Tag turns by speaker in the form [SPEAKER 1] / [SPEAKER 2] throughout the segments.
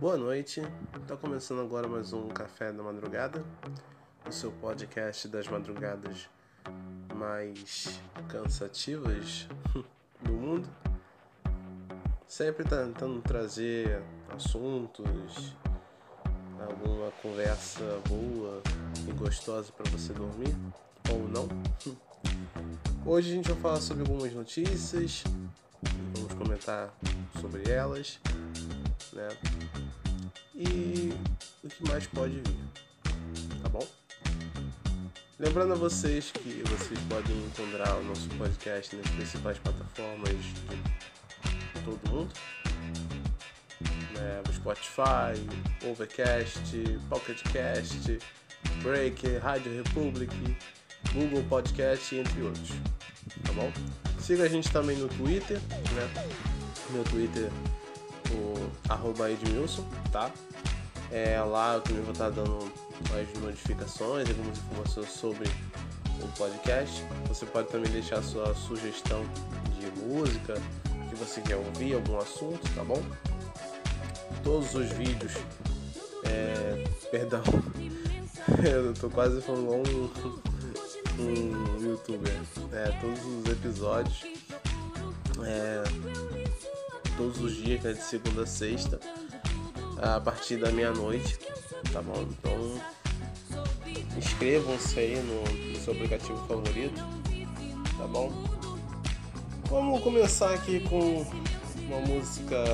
[SPEAKER 1] Boa noite, está começando agora mais um Café da Madrugada, o seu podcast das madrugadas mais cansativas do mundo. Sempre tentando trazer assuntos, alguma conversa boa e gostosa para você dormir, ou não. Hoje a gente vai falar sobre algumas notícias, vamos comentar sobre elas, né? E o que mais pode vir, tá bom? Lembrando a vocês que vocês podem encontrar o nosso podcast nas principais plataformas de todo mundo, né? Spotify, Overcast, Pocketcast, Break, Rádio Republic, Google Podcast, entre outros, tá bom? Siga a gente também no Twitter, né? Meu Twitter o arroba Edmilson, tá? É, lá eu também vou estar dando as notificações, algumas informações sobre o podcast. Você pode também deixar sua sugestão de música, que você quer ouvir, algum assunto, tá bom? Todos os vídeos. É, perdão, eu tô quase falando um, um youtuber. É, todos os episódios. É, todos os dias, né, de segunda a sexta a partir da meia-noite, tá bom? Então inscrevam-se aí no, no seu aplicativo favorito, tá bom? Vamos começar aqui com uma música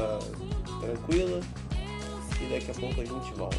[SPEAKER 1] tranquila e daqui a pouco a gente volta.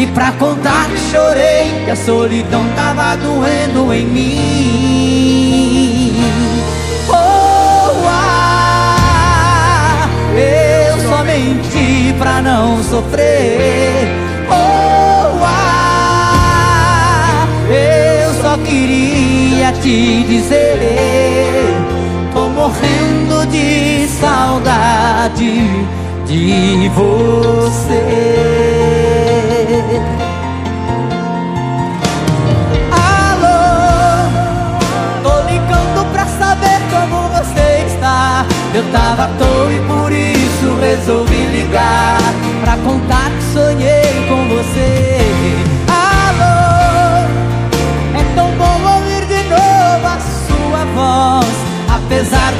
[SPEAKER 2] E pra contar que chorei, que a solidão tava doendo em mim. Oh, ah, eu só menti pra não sofrer. Oh, ah, eu só queria te dizer. Tô morrendo de saudade de você. Alô, tô ligando pra saber como você está. Eu tava à toa e por isso resolvi ligar Pra contar que sonhei com você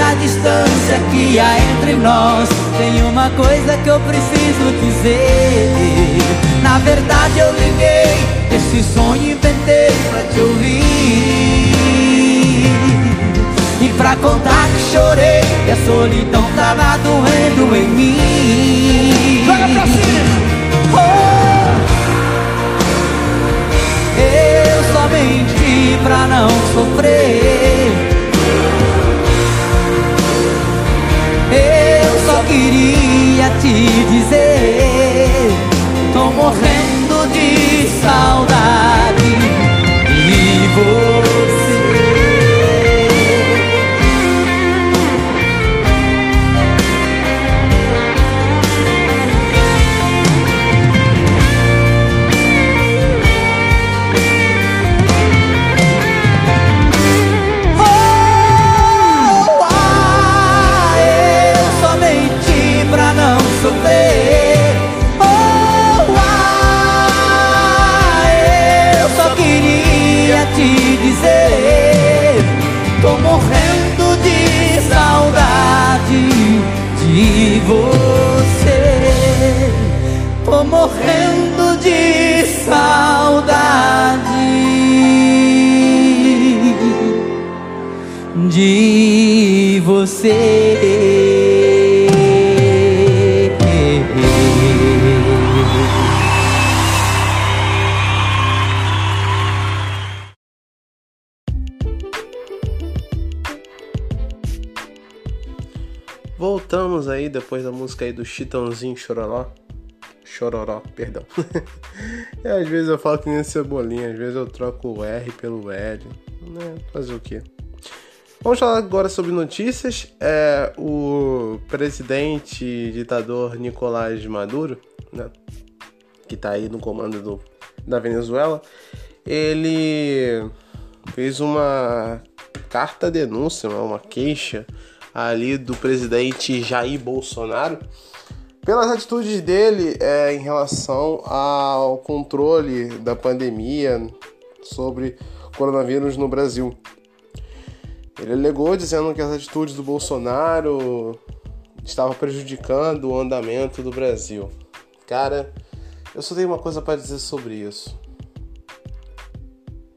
[SPEAKER 2] Apesar da distância que há entre nós. Tem uma coisa que eu preciso dizer. Na verdade eu liguei Esse sonho inventei pra te ouvir. E pra contar que chorei Que a solidão tava doendo em mim.
[SPEAKER 3] Joga pra cima!
[SPEAKER 2] Oh, eu só menti pra não sofrer queria te dizer Tô morrendo
[SPEAKER 1] aí do Chitãozinho Chororó. Chororó, perdão. e às vezes eu falo que nem cebolinha, às vezes eu troco o R pelo L. Né? Fazer o quê? Vamos falar agora sobre notícias. É, o presidente ditador Nicolás Maduro, né, que está aí no comando do, da Venezuela, ele fez uma carta denúncia, uma queixa ali do presidente Jair Bolsonaro pelas atitudes dele é, em relação ao controle da pandemia sobre coronavírus no Brasil. Ele alegou dizendo que as atitudes do Bolsonaro estavam prejudicando o andamento do Brasil. Cara, eu só tenho uma coisa para dizer sobre isso.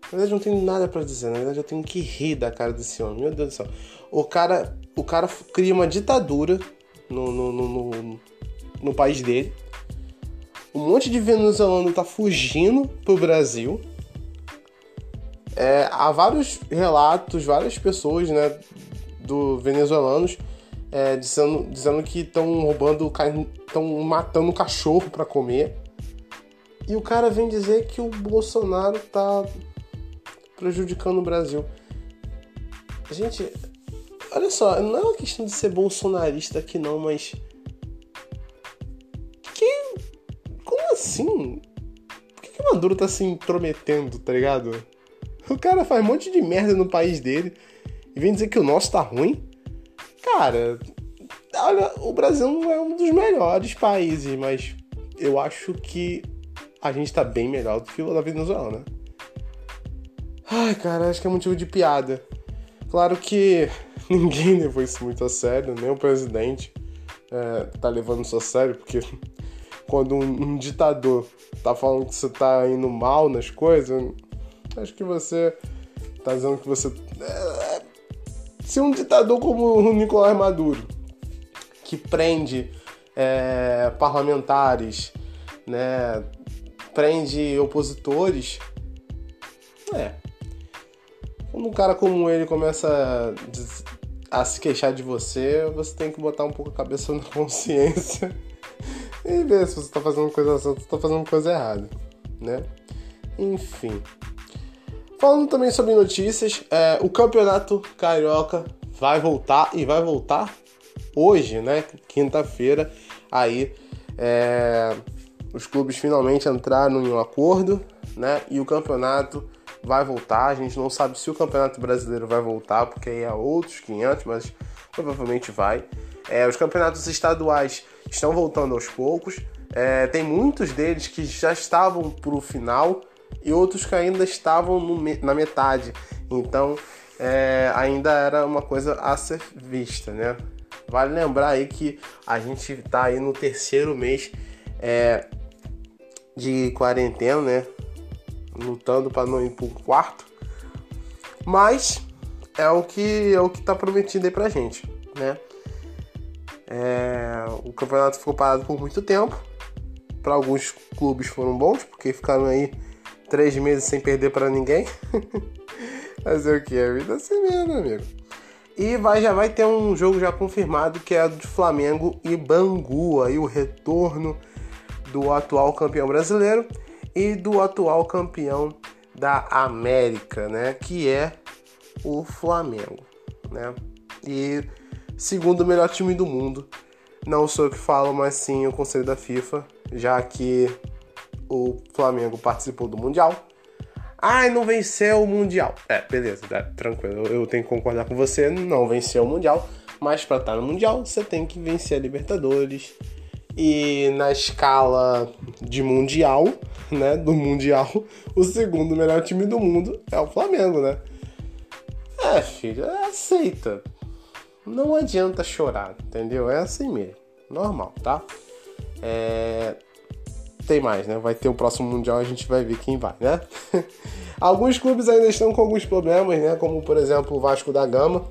[SPEAKER 1] Na verdade, não tenho nada para dizer. Na verdade, eu tenho que rir da cara desse homem. Meu Deus do céu. O cara, o cara cria uma ditadura no, no, no, no, no país dele. Um monte de venezuelano tá fugindo pro Brasil é, há vários relatos, várias pessoas, né, do venezuelanos é, dizendo, dizendo que estão roubando, estão matando cachorro para comer. E o cara vem dizer que o Bolsonaro tá prejudicando o Brasil. Gente, olha só, não é uma questão de ser bolsonarista aqui não, mas que como assim? Por que, que Maduro tá se intrometendo, tá ligado? O cara faz um monte de merda no país dele e vem dizer que o nosso tá ruim. Cara, olha, o Brasil não é um dos melhores países, mas eu acho que a gente tá bem melhor do que o da Venezuela, né? Ai, cara, acho que é motivo de piada. Claro que ninguém levou isso muito a sério, nem o presidente é, tá levando isso a sério, porque quando um, um ditador tá falando que você tá indo mal nas coisas, Acho que você tá dizendo que você. É, se um ditador como o Nicolás Maduro, que prende é, parlamentares, né, prende opositores, é. Quando um cara como ele começa a, a se queixar de você, você tem que botar um pouco a cabeça na consciência e ver se você tá fazendo coisa certa ou se tá fazendo coisa errada, né? Enfim. Falando também sobre notícias, é, o campeonato carioca vai voltar e vai voltar hoje, né? Quinta-feira. Aí é, os clubes finalmente entraram em um acordo, né? E o campeonato vai voltar. A gente não sabe se o campeonato brasileiro vai voltar, porque aí é outros 500, mas provavelmente vai. É, os campeonatos estaduais estão voltando aos poucos. É, tem muitos deles que já estavam para o final e outros que ainda estavam no, na metade. Então é, ainda era uma coisa a ser vista, né? Vale lembrar aí que a gente está aí no terceiro mês é, de quarentena, né? Lutando para não ir para o quarto. Mas é o que é o que está prometido aí pra gente, né? É, o campeonato ficou parado por muito tempo. Para alguns clubes foram bons, porque ficaram aí três meses sem perder para ninguém. Fazer o que? A vida é assim mesmo, amigo. E vai, já vai ter um jogo já confirmado que é de Flamengo e Bangu. Aí o retorno do atual campeão brasileiro e do atual campeão da América, né? Que é o Flamengo, né? E segundo melhor time do mundo. Não sou eu que falo, mas sim o conselho da FIFA, já que o Flamengo participou do Mundial. Ai, não venceu o Mundial. É, beleza, tá, tranquilo. Eu tenho que concordar com você, não venceu o Mundial. Mas para estar no Mundial, você tem que vencer a Libertadores. E na escala de Mundial, né? Do Mundial, o segundo melhor time do mundo é o Flamengo, né? É, filho, aceita. Não adianta chorar, entendeu? É assim mesmo. Normal, tá? É, tem mais, né? Vai ter o próximo Mundial, a gente vai ver quem vai, né? alguns clubes ainda estão com alguns problemas, né? Como, por exemplo, o Vasco da Gama,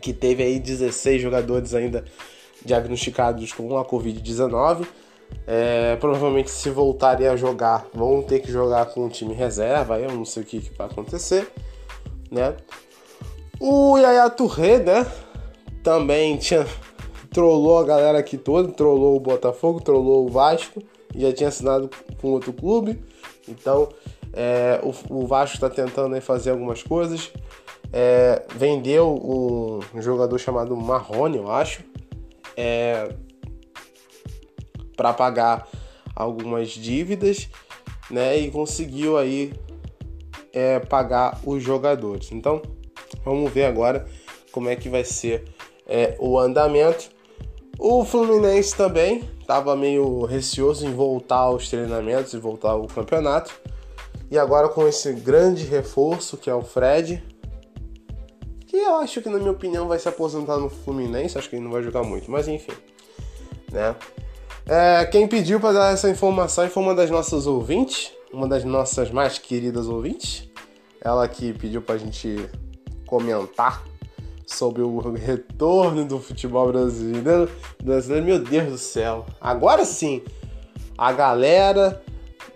[SPEAKER 1] que teve aí 16 jogadores ainda diagnosticados com a Covid-19. É, provavelmente, se voltarem a jogar, vão ter que jogar com o time reserva. Eu não sei o que, que vai acontecer, né? O Yaya Touré, né? Também tinha trollou a galera aqui toda, trollou o Botafogo, trollou o Vasco já tinha assinado com outro clube. Então é, o, o, Vasco está tentando aí, fazer algumas coisas. É, vendeu um, jogador chamado Marrone, eu acho, é, para pagar algumas dívidas, né? E conseguiu aí é, pagar os jogadores. Então, vamos ver agora como é que vai ser é, o andamento. O Fluminense também estava meio receoso em voltar aos treinamentos e voltar ao campeonato. E agora com esse grande reforço que é o Fred, que eu acho que na minha opinião vai se aposentar no Fluminense, acho que ele não vai jogar muito, mas enfim, né? É, quem pediu para dar essa informação foi uma das nossas ouvintes, uma das nossas mais queridas ouvintes. Ela que pediu para a gente comentar sobre o retorno do futebol brasileiro. brasileiro. Meu Deus do céu! Agora sim, a galera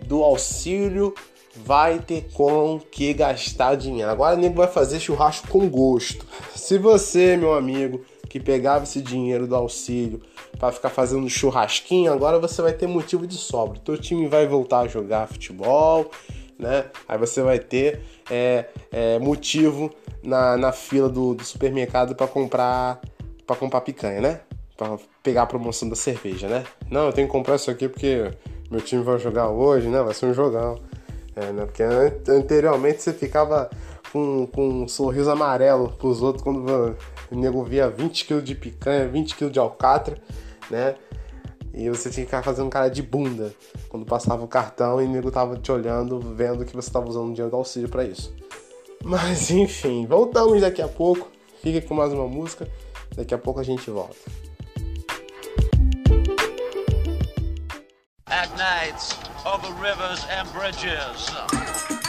[SPEAKER 1] do auxílio vai ter com que gastar dinheiro. Agora o nego vai fazer churrasco com gosto. Se você, meu amigo, que pegava esse dinheiro do auxílio para ficar fazendo churrasquinho, agora você vai ter motivo de sobra. Teu time vai voltar a jogar futebol, né? Aí você vai ter é, é, motivo na, na fila do, do supermercado para comprar para comprar picanha, né? Para pegar a promoção da cerveja, né? Não, eu tenho que comprar isso aqui porque meu time vai jogar hoje, né? Vai ser um jogão. É, né? Porque anteriormente você ficava com, com um sorriso amarelo pros outros quando o nego via 20 kg de picanha, 20 kg de alcatra, né? E você tinha que ficar fazendo cara de bunda quando passava o cartão e o nego tava te olhando, vendo que você tava usando dinheiro do auxílio para isso. Mas enfim, voltamos daqui a pouco. Fica com mais uma música. Daqui a pouco a gente volta. At over rivers and bridges.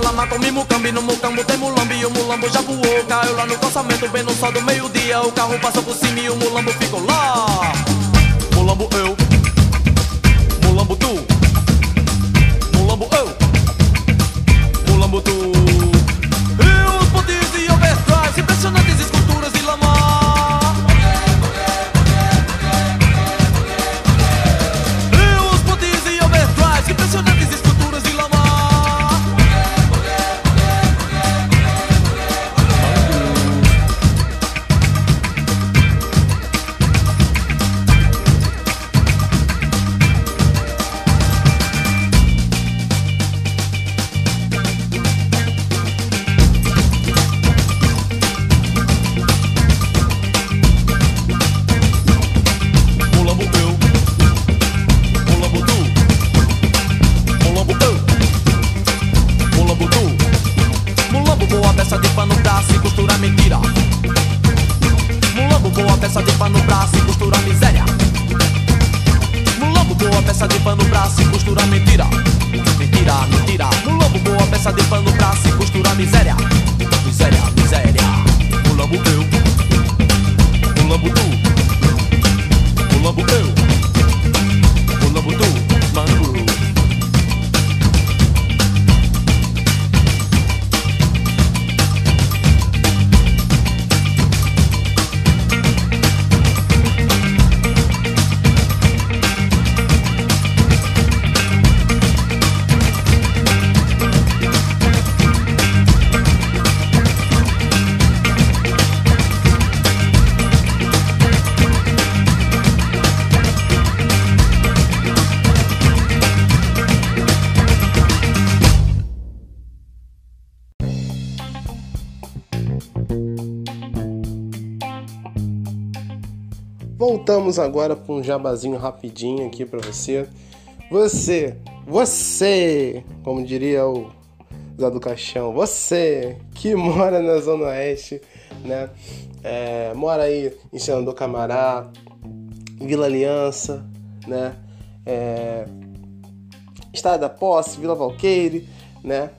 [SPEAKER 2] Lama com o mimucambi No mucambo tem mulambi e o mulambo já voou Caiu lá no calçamento bem no sol do meio-dia O carro passou por cima e o mulambo ficou lá. Mulambo eu
[SPEAKER 1] Voltamos agora com um jabazinho rapidinho aqui para você. Você, você, como diria o Zé do Caixão, você que mora na Zona Oeste, né? É, mora aí em Senador Camará, Vila Aliança, né? É, Estado da Posse, Vila Valqueire, né?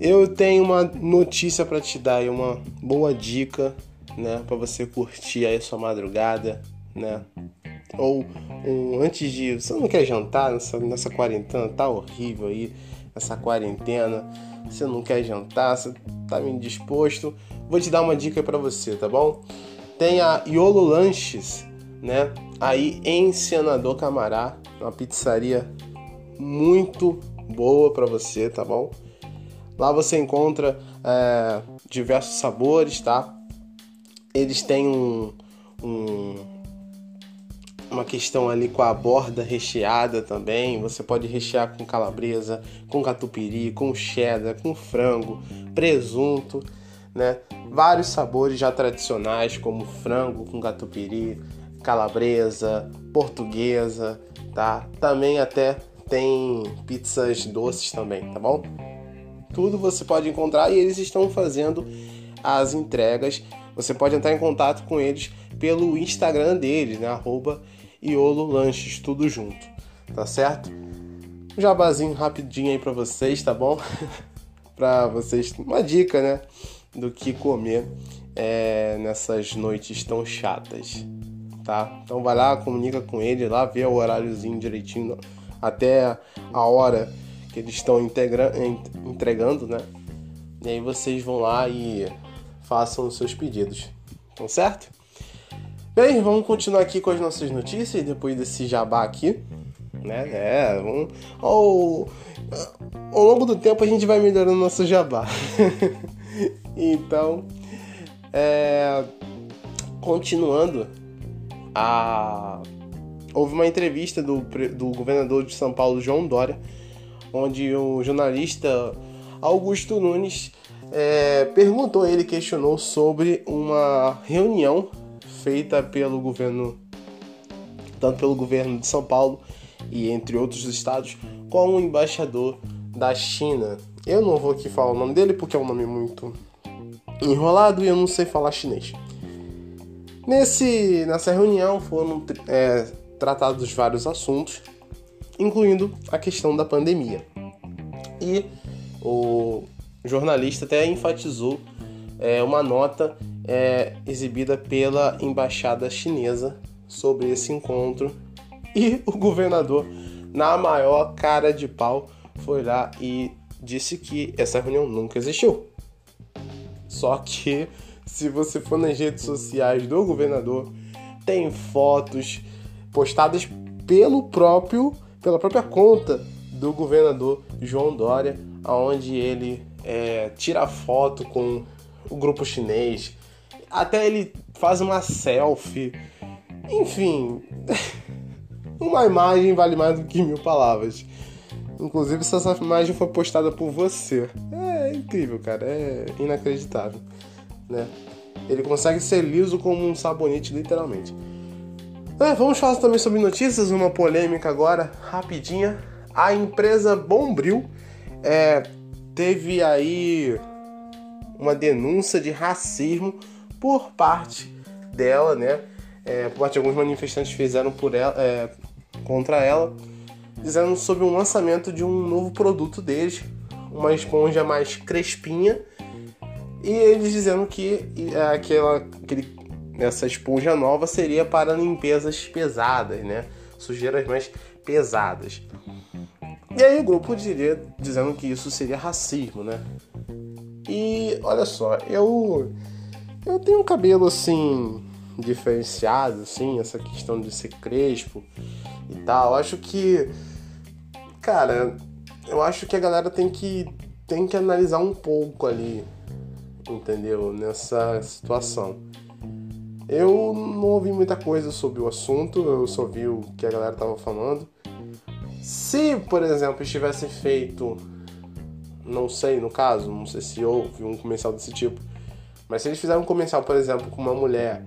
[SPEAKER 1] Eu tenho uma notícia para te dar e uma boa dica né, para você curtir aí sua madrugada, né? Ou um, antes de, você não quer jantar nessa, nessa quarentena, tá horrível aí essa quarentena. Você não quer jantar, você tá meio disposto. Vou te dar uma dica para você, tá bom? Tem a Iolo Lanches, né? Aí em Senador Camará, uma pizzaria muito boa para você, tá bom? Lá você encontra é, diversos sabores, tá? Eles têm um, um, uma questão ali com a borda recheada também. Você pode rechear com calabresa, com catupiry, com cheddar, com frango, presunto, né? Vários sabores já tradicionais como frango com catupiry, calabresa, portuguesa, tá? Também até tem pizzas doces também, tá bom? Tudo você pode encontrar e eles estão fazendo as entregas você pode entrar em contato com eles pelo Instagram deles, né? Arroba Iolo Lanches, tudo junto, tá certo? Um jabazinho rapidinho aí para vocês, tá bom? para vocês, uma dica, né? Do que comer é, nessas noites tão chatas, tá? Então vai lá, comunica com ele lá, vê o horáriozinho direitinho, até a hora que eles estão entregando, né? E aí vocês vão lá e façam os seus pedidos. Então, certo? Bem, vamos continuar aqui com as nossas notícias depois desse jabá aqui. Né? É, vamos... ao, ao longo do tempo a gente vai melhorando nosso jabá. então, é... continuando, a... houve uma entrevista do, do governador de São Paulo, João Dória, onde o jornalista Augusto Nunes é, perguntou, ele questionou sobre uma reunião feita pelo governo, tanto pelo governo de São Paulo e entre outros estados, com o embaixador da China. Eu não vou aqui falar o nome dele porque é um nome muito enrolado e eu não sei falar chinês. Nesse, nessa reunião foram é, tratados vários assuntos, incluindo a questão da pandemia. E o o jornalista até enfatizou é, uma nota é, exibida pela embaixada chinesa sobre esse encontro e o governador, na maior cara de pau, foi lá e disse que essa reunião nunca existiu. Só que se você for nas redes sociais do governador, tem fotos postadas pelo próprio pela própria conta do governador João Dória, aonde ele é, tira foto com o grupo chinês, até ele faz uma selfie. Enfim, uma imagem vale mais do que mil palavras. Inclusive, se essa imagem foi postada por você. É incrível, cara. É inacreditável. Né? Ele consegue ser liso como um sabonete, literalmente. É, vamos falar também sobre notícias. Uma polêmica agora, rapidinha. A empresa Bombril é, teve aí uma denúncia de racismo por parte dela, né? É, por parte de alguns manifestantes fizeram por ela, é, contra ela, dizendo sobre um lançamento de um novo produto deles, uma esponja mais crespinha, e eles dizendo que aquela, aquele, essa esponja nova seria para limpezas pesadas, né? Sujeiras mais pesadas. E aí o grupo diria dizendo que isso seria racismo, né? E olha só, eu eu tenho um cabelo assim diferenciado, assim, essa questão de ser crespo e tal. Acho que cara, eu acho que a galera tem que tem que analisar um pouco ali, entendeu? Nessa situação. Eu não ouvi muita coisa sobre o assunto, eu só vi o que a galera tava falando. Se, por exemplo, estivesse feito, não sei no caso, não sei se houve um comercial desse tipo, mas se eles fizeram um comercial, por exemplo, com uma mulher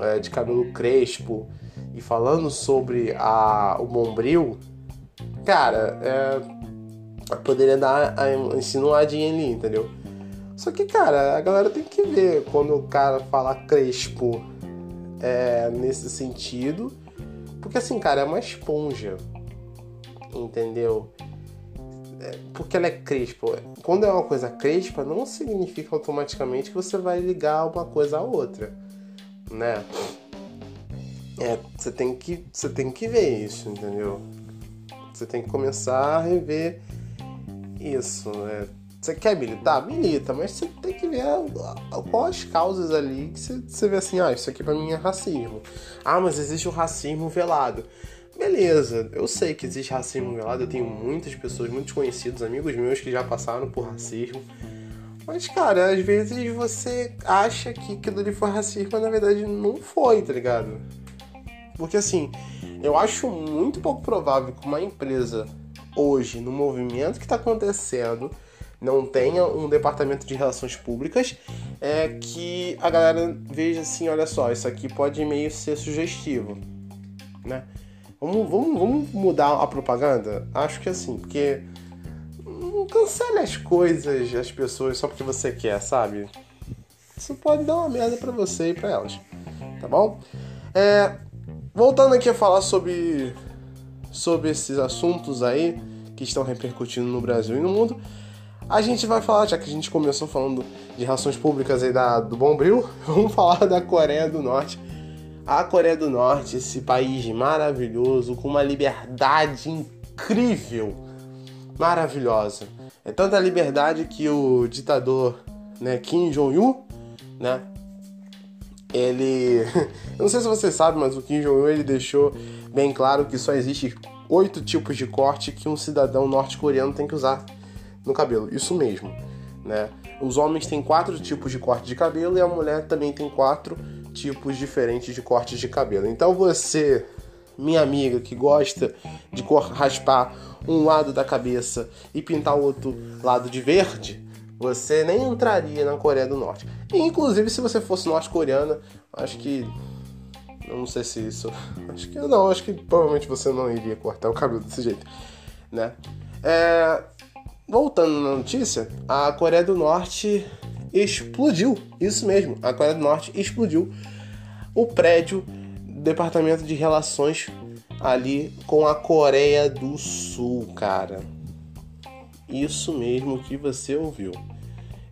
[SPEAKER 1] é, de cabelo crespo e falando sobre a, o bombril, cara, é, poderia dar a, insinuadinha ali, entendeu? Só que, cara, a galera tem que ver quando o cara fala crespo é, nesse sentido, porque assim, cara, é uma esponja entendeu? É, porque ela é crespa. Quando é uma coisa crespa, não significa automaticamente que você vai ligar uma coisa à outra, né? É, você tem que você tem que ver isso, entendeu? Você tem que começar a rever isso, né? Você quer militar? Milita, mas você tem que ver quais as causas ali que você, você vê assim, ah, isso aqui pra mim é racismo. Ah, mas existe o racismo velado. Beleza, eu sei que existe racismo velado, eu tenho muitas pessoas, muitos conhecidos, amigos meus que já passaram por racismo. Mas, cara, às vezes você acha que aquilo ali foi racismo, mas na verdade não foi, tá ligado? Porque assim, eu acho muito pouco provável que uma empresa hoje, no movimento que está acontecendo, não tenha um departamento de relações públicas, é que a galera veja assim, olha só, isso aqui pode meio ser sugestivo, né? Vamos, vamos, vamos mudar a propaganda? Acho que assim, porque não cancele as coisas, as pessoas só porque você quer, sabe? Isso pode dar uma merda para você e para elas, tá bom? É, voltando aqui a falar sobre sobre esses assuntos aí que estão repercutindo no Brasil e no mundo, a gente vai falar, já que a gente começou falando de relações públicas aí da, do Bombril, vamos falar da Coreia do Norte a Coreia do Norte, esse país maravilhoso, com uma liberdade incrível, maravilhosa. É tanta liberdade que o ditador né, Kim Jong-un, né, ele... Eu não sei se você sabe, mas o Kim Jong-un ele deixou bem claro que só existe oito tipos de corte que um cidadão norte-coreano tem que usar no cabelo. Isso mesmo, né? Os homens têm quatro tipos de corte de cabelo e a mulher também tem quatro tipos diferentes de cortes de cabelo. Então você, minha amiga que gosta de raspar um lado da cabeça e pintar o outro lado de verde, você nem entraria na Coreia do Norte. E, inclusive, se você fosse norte-coreana, acho que. Não sei se isso. Acho que não, acho que provavelmente você não iria cortar o cabelo desse jeito, né? É, voltando na notícia, a Coreia do Norte explodiu. Isso mesmo, a Coreia do Norte explodiu o prédio do Departamento de Relações ali com a Coreia do Sul, cara. Isso mesmo que você ouviu.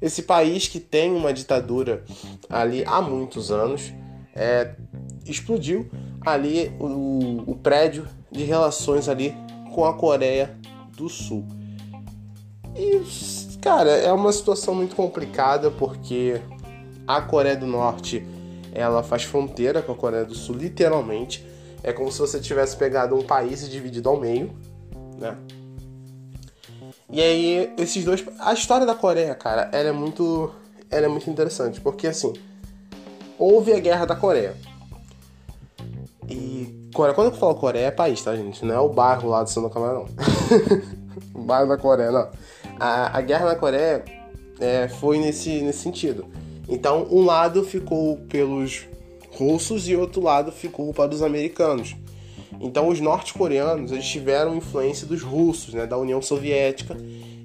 [SPEAKER 1] Esse país que tem uma ditadura ali há muitos anos é, explodiu ali o, o prédio de relações ali com a Coreia do Sul. E Cara, é uma situação muito complicada porque a Coreia do Norte ela faz fronteira com a Coreia do Sul, literalmente. É como se você tivesse pegado um país e dividido ao meio, né? E aí, esses dois. A história da Coreia, cara, ela é muito. Ela é muito interessante, porque assim. Houve a guerra da Coreia. E. Quando eu falo Coreia, é país, tá, gente? Não é o bairro lá do Santa Câmara, não. o bairro da Coreia, não a, a guerra na Coreia é, foi nesse, nesse sentido. Então, um lado ficou pelos russos e outro lado ficou para os americanos. Então, os norte-coreanos tiveram influência dos russos, né, da União Soviética,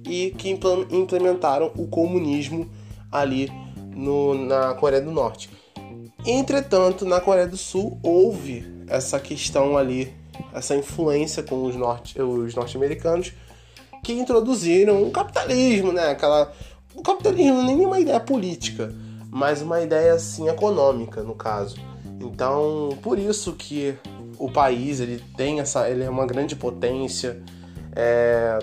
[SPEAKER 1] e que implementaram o comunismo ali no, na Coreia do Norte. Entretanto, na Coreia do Sul houve essa questão ali essa influência com os, norte, os norte-americanos que introduziram o capitalismo, né? Aquela, o capitalismo nem é uma ideia política, mas uma ideia assim econômica, no caso. Então, por isso que o país ele tem essa, ele é uma grande potência. É,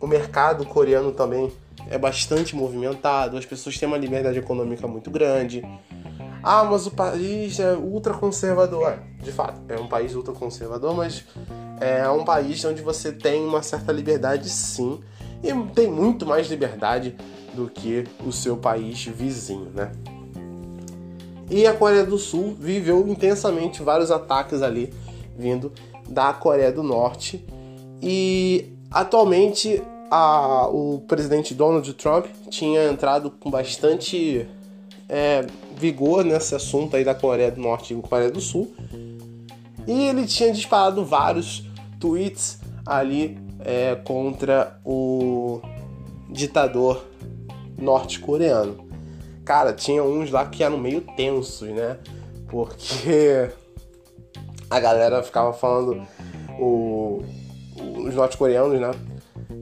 [SPEAKER 1] o mercado coreano também é bastante movimentado, as pessoas têm uma liberdade econômica muito grande. Ah, mas o país é ultraconservador. De fato, é um país ultraconservador, mas é um país onde você tem uma certa liberdade sim. E tem muito mais liberdade do que o seu país vizinho, né? E a Coreia do Sul viveu intensamente vários ataques ali vindo da Coreia do Norte. E atualmente a, o presidente Donald Trump tinha entrado com bastante é, vigor nesse assunto aí da Coreia do Norte e Coreia do Sul. E ele tinha disparado vários tweets ali é, contra o ditador norte-coreano. Cara, tinha uns lá que eram meio tensos, né? Porque a galera ficava falando, o, os norte-coreanos, né?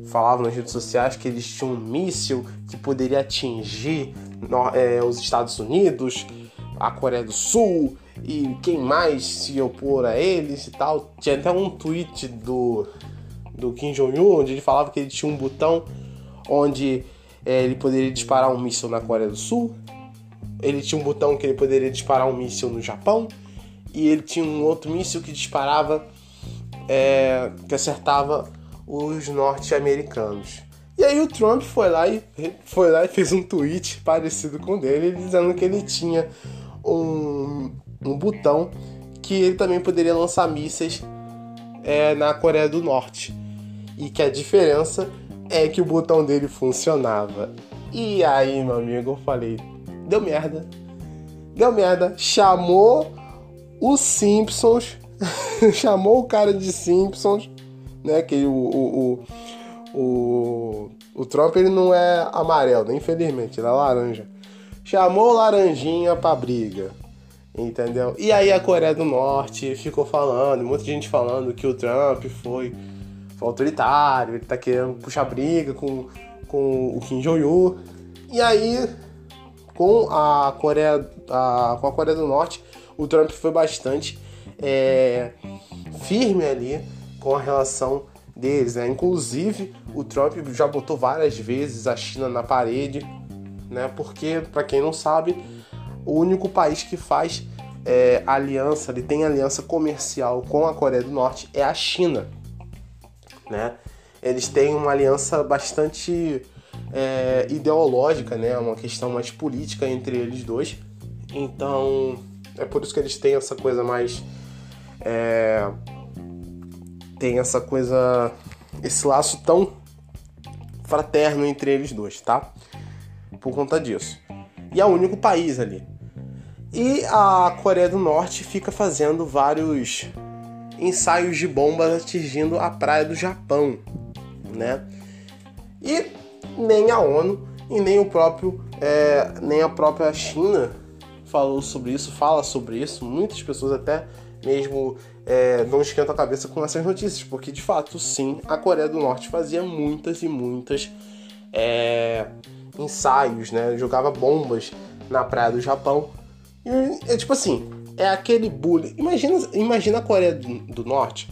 [SPEAKER 1] Falavam nas redes sociais que eles tinham um míssil que poderia atingir é, os Estados Unidos, a Coreia do Sul e quem mais se opor a eles e tal. Tinha até um tweet do, do Kim Jong-un onde ele falava que ele tinha um botão onde é, ele poderia disparar um míssil na Coreia do Sul. Ele tinha um botão que ele poderia disparar um míssil no Japão. E ele tinha um outro míssil que disparava, é, que acertava os norte-americanos. E aí o Trump foi lá e foi lá e fez um tweet parecido com o dele, dizendo que ele tinha um, um botão que ele também poderia lançar mísseis é, na Coreia do Norte. E que a diferença é que o botão dele funcionava. E aí, meu amigo, eu falei, deu merda. Deu merda. Chamou os Simpsons, chamou o cara de Simpsons, né? Que o, o, o o, o Trump ele não é amarelo, infelizmente, ele é laranja. Chamou Laranjinha pra briga, entendeu? E aí a Coreia do Norte ficou falando, muita gente falando que o Trump foi, foi autoritário, ele tá querendo puxar briga com, com o Kim Jong-un. E aí, com a Coreia, a, com a Coreia do Norte, o Trump foi bastante é, firme ali com a relação deles, né? Inclusive, o Trump já botou várias vezes a China na parede, né? Porque, para quem não sabe, o único país que faz é, aliança, ele tem aliança comercial com a Coreia do Norte é a China, né? Eles têm uma aliança bastante é, ideológica, né? Uma questão mais política entre eles dois. Então, é por isso que eles têm essa coisa mais é, tem essa coisa, esse laço tão fraterno entre eles dois, tá? Por conta disso. E é o único país ali. E a Coreia do Norte fica fazendo vários ensaios de bombas atingindo a praia do Japão, né? E nem a ONU e nem o próprio é, nem a própria China falou sobre isso, fala sobre isso. Muitas pessoas até mesmo é, não esquenta a cabeça com essas notícias, porque de fato, sim, a Coreia do Norte fazia muitas e muitas é, ensaios, né? Jogava bombas na praia do Japão. E é tipo assim, é aquele bullying. Imagina, imagina a Coreia do, do Norte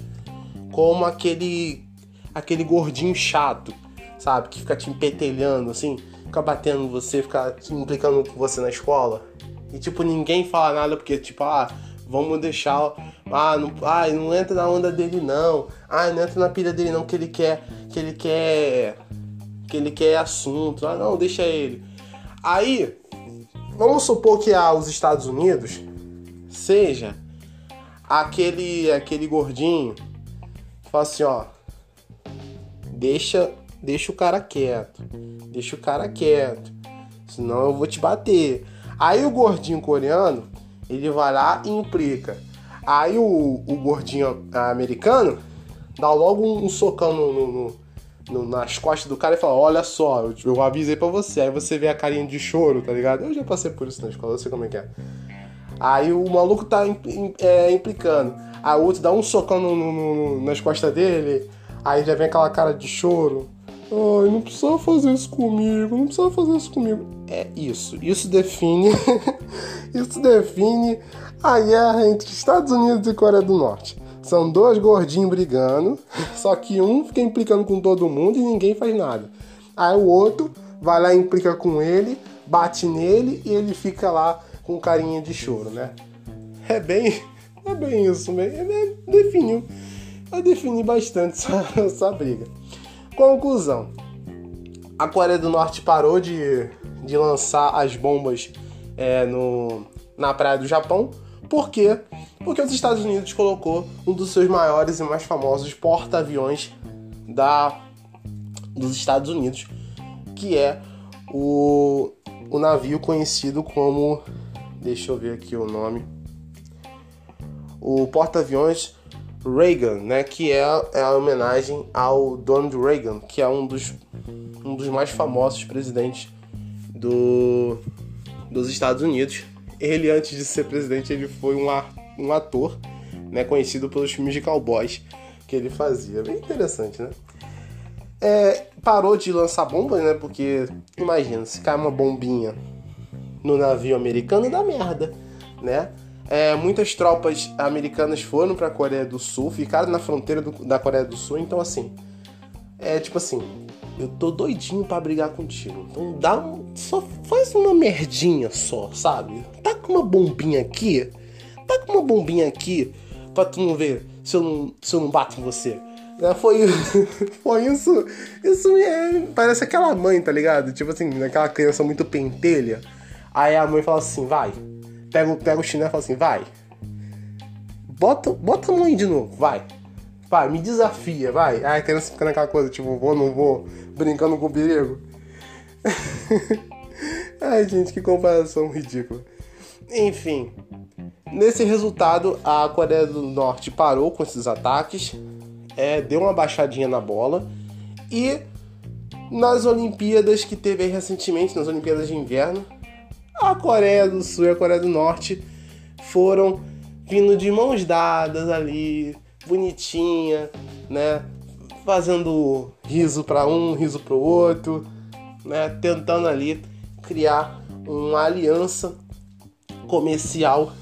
[SPEAKER 1] como aquele aquele gordinho chato, sabe? Que fica te empetelhando assim, fica batendo você, fica implicando com você na escola. E tipo, ninguém fala nada porque, tipo, ah, vamos deixar. Ah, não, ah, não entra na onda dele não. Ah, não entra na pilha dele não, que ele quer. Que ele quer. Que ele quer assunto. Ah, não, deixa ele. Aí, vamos supor que ah, os Estados Unidos seja aquele aquele gordinho que fala assim, ó. Deixa, deixa o cara quieto. Deixa o cara quieto. Senão eu vou te bater. Aí o gordinho coreano ele vai lá e implica. Aí o, o gordinho americano dá logo um, um socão no, no, no, nas costas do cara e fala: Olha só, eu, eu avisei pra você. Aí você vê a carinha de choro, tá ligado? Eu já passei por isso na escola, eu sei como é que é. Aí o maluco tá é, implicando. Aí o outro dá um socão no, no, no, nas costas dele. Aí já vem aquela cara de choro. Ai, não precisa fazer isso comigo, não precisa fazer isso comigo. É isso. Isso define. isso define a guerra entre Estados Unidos e Coreia do Norte. São dois gordinhos brigando, só que um fica implicando com todo mundo e ninguém faz nada. Aí o outro vai lá e implica com ele, bate nele e ele fica lá com carinha de choro, né? É bem, é bem isso mesmo. É, definiu, eu defini bastante essa, essa briga. Conclusão: a Coreia do Norte parou de, de lançar as bombas é, no, na praia do Japão. Por quê? Porque os Estados Unidos colocou um dos seus maiores e mais famosos porta-aviões da dos Estados Unidos, que é o, o navio conhecido como deixa eu ver aqui o nome o porta-aviões Reagan, né, que é, é a homenagem ao Donald Reagan, que é um dos, um dos mais famosos presidentes do, dos Estados Unidos. Ele, antes de ser presidente, ele foi um, um ator né, conhecido pelos filmes de cowboys que ele fazia. Bem interessante, né? É, parou de lançar bombas, né? Porque, imagina, se cai uma bombinha no navio americano, dá merda, né? É, muitas tropas americanas foram para a Coreia do Sul, ficaram na fronteira do, da Coreia do Sul, então assim, é tipo assim, eu tô doidinho para brigar contigo. Então dá um, só faz uma merdinha só, sabe? Tá com uma bombinha aqui, tá com uma bombinha aqui para tu não ver se eu não, se eu não bato em você. É, foi, foi isso. Isso é, parece aquela mãe, tá ligado? Tipo assim, aquela criança muito pentelha. Aí a mãe fala assim, vai pega, pega o chinelo e fala assim, vai. Bota, bota a aí de novo, vai. Vai, me desafia, vai. Aí a criança fica naquela coisa, tipo, vou, não vou, brincando com o perigo. Ai, gente, que comparação ridícula. Enfim, nesse resultado, a Coreia do Norte parou com esses ataques, é, deu uma baixadinha na bola e nas Olimpíadas que teve recentemente, nas Olimpíadas de Inverno, a Coreia do Sul e a Coreia do Norte foram vindo de mãos dadas ali, bonitinha, né? Fazendo riso para um, riso para o outro, né? Tentando ali criar uma aliança comercial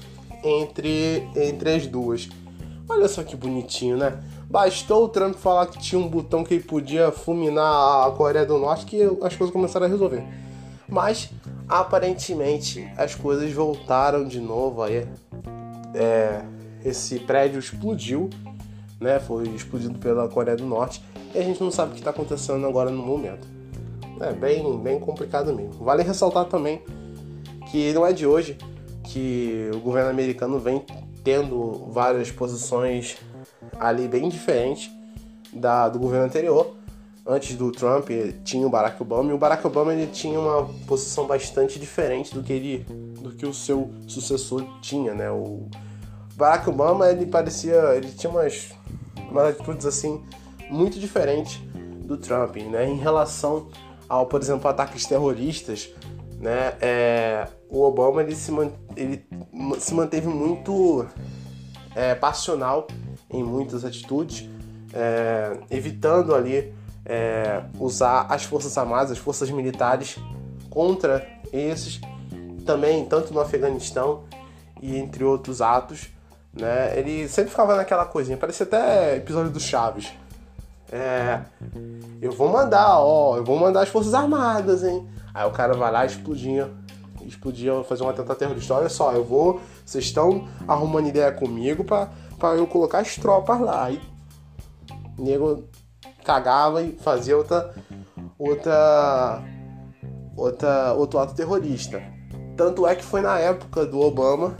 [SPEAKER 1] entre, entre as duas. Olha só que bonitinho, né? Bastou o Trump falar que tinha um botão que ele podia fulminar a Coreia do Norte que as coisas começaram a resolver. Mas aparentemente as coisas voltaram de novo aí. É, esse prédio explodiu, né? Foi explodido pela Coreia do Norte e a gente não sabe o que está acontecendo agora no momento. É bem, bem complicado mesmo. Vale ressaltar também que não é de hoje que o governo americano vem tendo várias posições ali bem diferentes da do governo anterior antes do Trump tinha o Barack Obama e o Barack Obama ele tinha uma posição bastante diferente do que ele do que o seu sucessor tinha, né? O Barack Obama ele parecia ele tinha umas umas atitudes assim muito diferentes do Trump, né? Em relação ao, por exemplo, ataques terroristas, né? É, o Obama ele se, man, ele se manteve muito é, passional em muitas atitudes, é, evitando ali é, usar as forças armadas, as forças militares contra esses, também tanto no Afeganistão e entre outros atos, né? Ele sempre ficava naquela coisinha, parecia até episódio do Chaves. É, eu vou mandar, ó, eu vou mandar as forças armadas, hein? Aí o cara vai lá e explodia, explodia, fazer um atentado terrorista. Olha só, eu vou, vocês estão arrumando ideia comigo para eu colocar as tropas lá. Aí, nego cagava e fazia outra outra outra outro ato terrorista. Tanto é que foi na época do Obama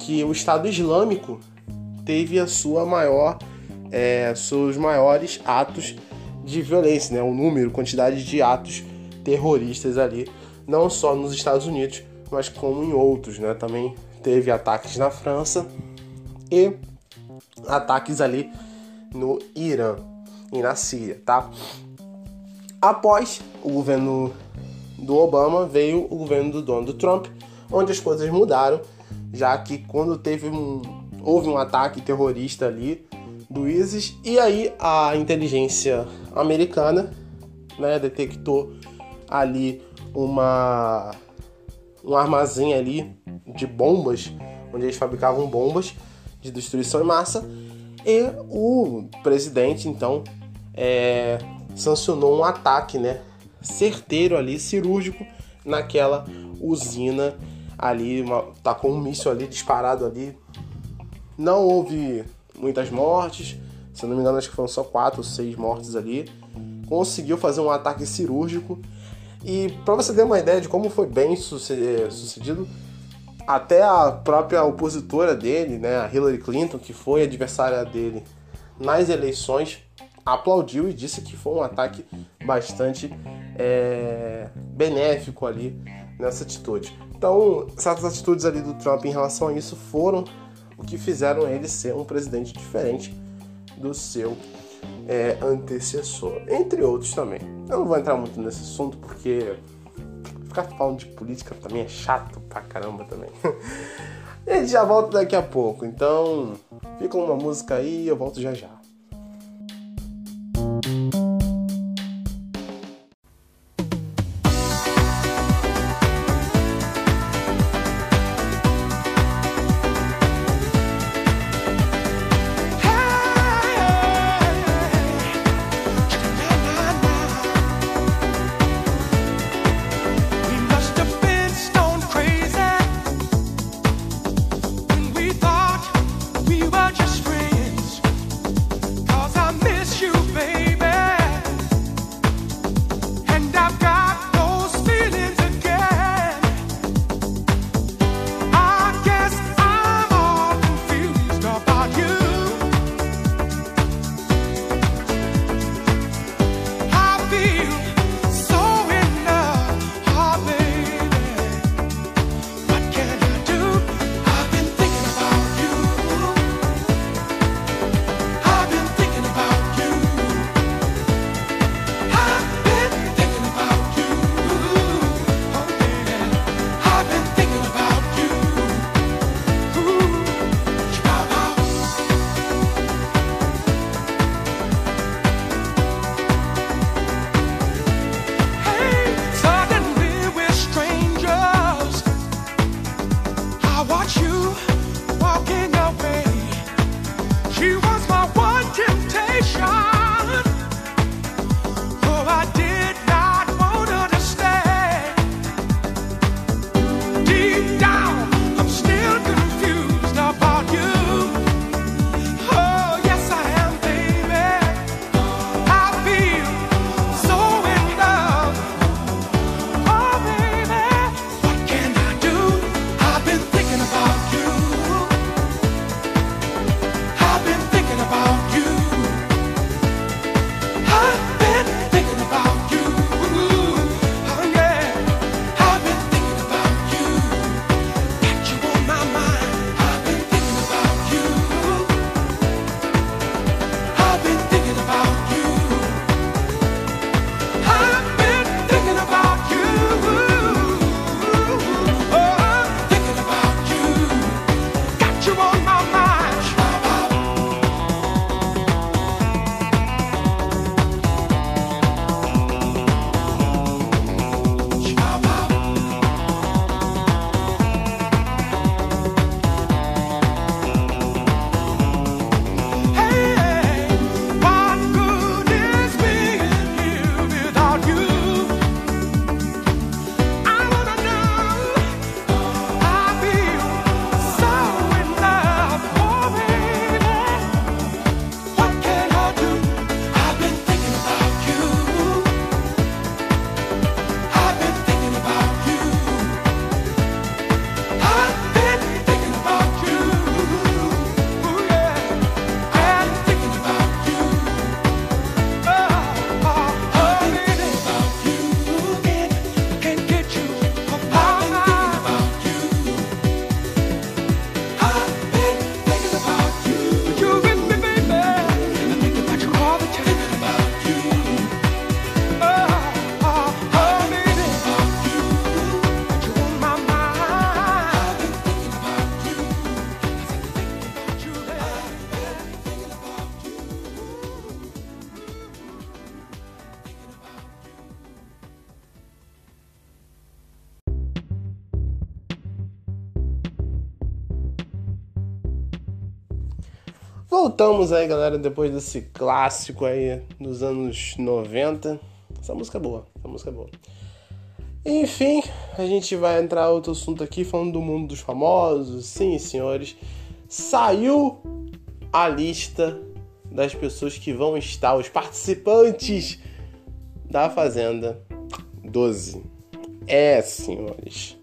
[SPEAKER 1] que o Estado Islâmico teve a sua maior é, seus maiores atos de violência, né? O número, quantidade de atos terroristas ali, não só nos Estados Unidos, mas como em outros, né? Também teve ataques na França e ataques ali no Irã e na Síria, tá? Após o governo do Obama, veio o governo do Donald Trump, onde as coisas mudaram, já que quando teve um houve um ataque terrorista ali do ISIS e aí a inteligência americana, né, detectou ali uma um armazém ali de bombas, onde eles fabricavam bombas de destruição em massa e o presidente então é, sancionou um ataque, né, certeiro ali, cirúrgico naquela usina ali, uma, tá com um míssil ali disparado ali. Não houve muitas mortes, se não me engano acho que foram só quatro ou seis mortes ali. Conseguiu fazer um ataque cirúrgico e para você ter uma ideia de como foi bem sucedido, até a própria opositora dele, né, a Hillary Clinton, que foi adversária dele nas eleições, aplaudiu e disse que foi um ataque bastante é, benéfico ali nessa atitude. Então, certas atitudes ali do Trump em relação a isso foram o que fizeram ele ser um presidente diferente do seu é, antecessor, entre outros também. Eu não vou entrar muito nesse assunto porque ficar falando de política também é chato pra caramba também. gente já volta daqui a pouco, então fica uma música aí e eu volto já já. Voltamos aí, galera, depois desse clássico aí dos anos 90. Essa música é boa, essa música é boa. Enfim, a gente vai entrar outro assunto aqui falando do mundo dos famosos. Sim, senhores, saiu a lista das pessoas que vão estar, os participantes da Fazenda 12. É, senhores.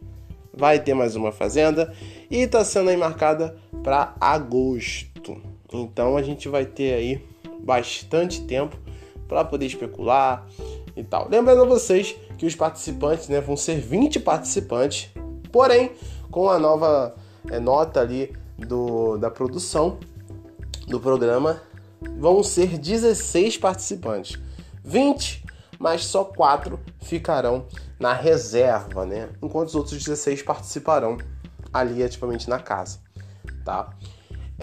[SPEAKER 1] Vai ter mais uma Fazenda e está sendo aí marcada para agosto. Então a gente vai ter aí bastante tempo para poder especular e tal. Lembrando a vocês que os participantes né, vão ser 20 participantes, porém, com a nova é, nota ali do, da produção do programa, vão ser 16 participantes. 20, mas só 4 ficarão na reserva, né? Enquanto os outros 16 participarão ali ativamente na casa, tá?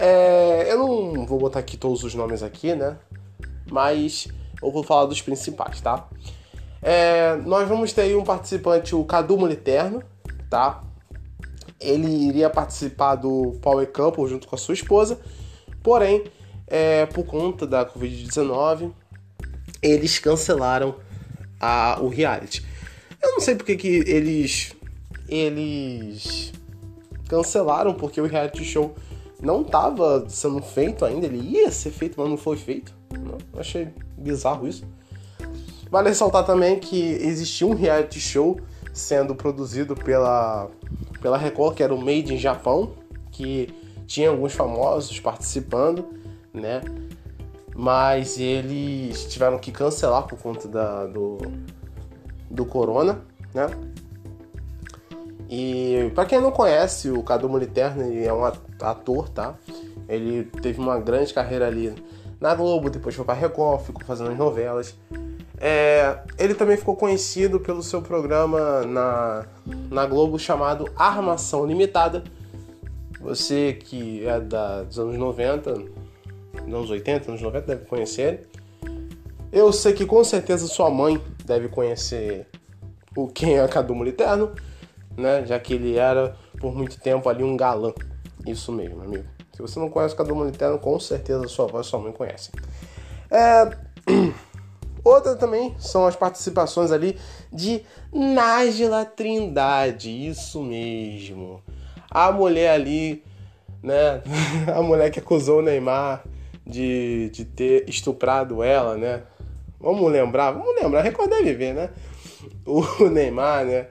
[SPEAKER 1] É, eu não vou botar aqui todos os nomes aqui, né? Mas eu vou falar dos principais, tá? É, nós vamos ter aí um participante, o Cadu Moliterno, tá? Ele iria participar do Power Couple junto com a sua esposa, porém, é, por conta da Covid-19, eles cancelaram a, o reality. Eu não sei porque que eles eles cancelaram, porque o reality show não estava sendo feito ainda, ele ia ser feito, mas não foi feito. Não, achei bizarro isso. Vale ressaltar também que existia um reality show sendo produzido pela, pela Record, que era o Made in Japão, que tinha alguns famosos participando, né? Mas eles tiveram que cancelar por conta da, do, do corona, né? E para quem não conhece, o Cadu Moliterno é um ator, tá? Ele teve uma grande carreira ali na Globo, depois foi para Record, ficou fazendo as novelas. É, ele também ficou conhecido pelo seu programa na, na Globo chamado Armação Limitada. Você que é da, dos anos 90, anos 80, anos 90, deve conhecer. Eu sei que com certeza sua mãe deve conhecer o quem é Cadu né? Já que ele era por muito tempo ali um galã. Isso mesmo, amigo. Se você não conhece Cadu Moliterno, com certeza sua avó e sua mãe conhecem. É... Outra também são as participações ali de Nájila Trindade, isso mesmo. A mulher ali, né? A mulher que acusou o Neymar de, de ter estuprado ela, né? Vamos lembrar, vamos lembrar, recordar viver, né? O Neymar, né?